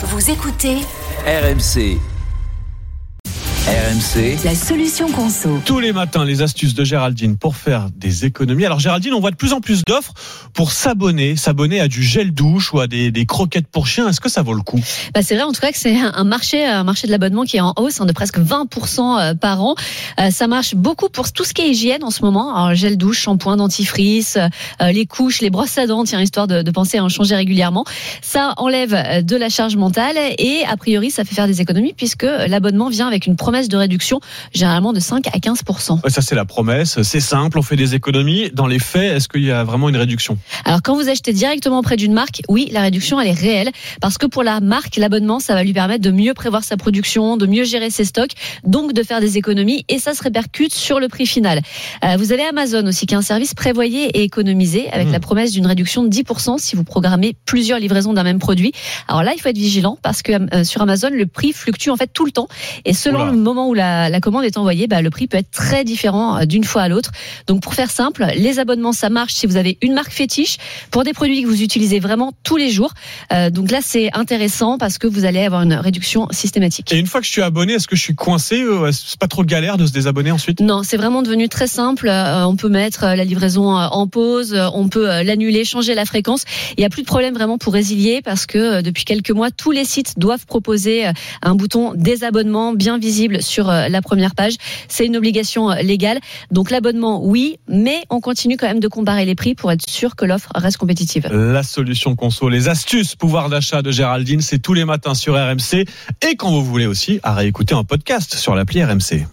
Vous écoutez RMC. RMC. la solution conso. Tous les matins, les astuces de Géraldine pour faire des économies. Alors Géraldine, on voit de plus en plus d'offres pour s'abonner, s'abonner à du gel douche ou à des, des croquettes pour chiens. Est-ce que ça vaut le coup? Bah, c'est vrai en tout cas que c'est un marché, un marché de l'abonnement qui est en hausse hein, de presque 20% euh, par an. Euh, ça marche beaucoup pour tout ce qui est hygiène en ce moment. Alors, gel douche, shampoing, dentifrice, euh, les couches, les brosses à dents, tiens, histoire de, de penser à en changer régulièrement. Ça enlève de la charge mentale et a priori ça fait faire des économies puisque l'abonnement vient avec une promesse de réduction généralement de 5 à 15%. Ouais, Ça c'est la promesse, c'est simple, on fait des économies. Dans les faits, est-ce qu'il y a vraiment une réduction? Alors quand vous achetez directement auprès d'une marque, oui, la réduction elle est réelle parce que pour la marque, l'abonnement ça va lui permettre de mieux prévoir sa production, de mieux gérer ses stocks, donc de faire des économies et ça se répercute sur le prix final. Euh, vous avez Amazon aussi qui est un service prévoyé et économisé avec Mmh. la promesse d'une réduction de 10% si vous programmez plusieurs livraisons d'un même produit. Alors là, il faut être vigilant parce que euh, sur Amazon, le prix fluctue en fait tout le temps et selon Oula. le moment où la, la commande est envoyée, bah, le prix peut être très différent euh, d'une fois à l'autre. Donc pour faire simple, les abonnements ça marche si vous avez une marque fétiche pour des produits que vous utilisez vraiment tous les jours. Euh, donc là c'est intéressant parce que vous allez avoir une réduction systématique. Et une fois que je suis abonné, est-ce que je suis coincé euh, C'est pas trop galère de se désabonner ensuite? Non, c'est vraiment devenu très simple. Euh, on peut mettre euh, la livraison en pause, on peut l'annuler, changer la fréquence. Il n'y a plus de problème vraiment pour résilier parce que depuis quelques mois, tous les sites doivent proposer un bouton désabonnement bien visible sur euh, la première page. C'est une obligation euh, légale. Donc l'abonnement, oui, mais on continue quand même de comparer les prix pour être sûr que l'offre reste compétitive. La solution conso, les astuces pouvoir d'achat de Géraldine, c'est tous les matins sur RMC et quand vous voulez aussi à réécouter en podcast sur l'appli RMC.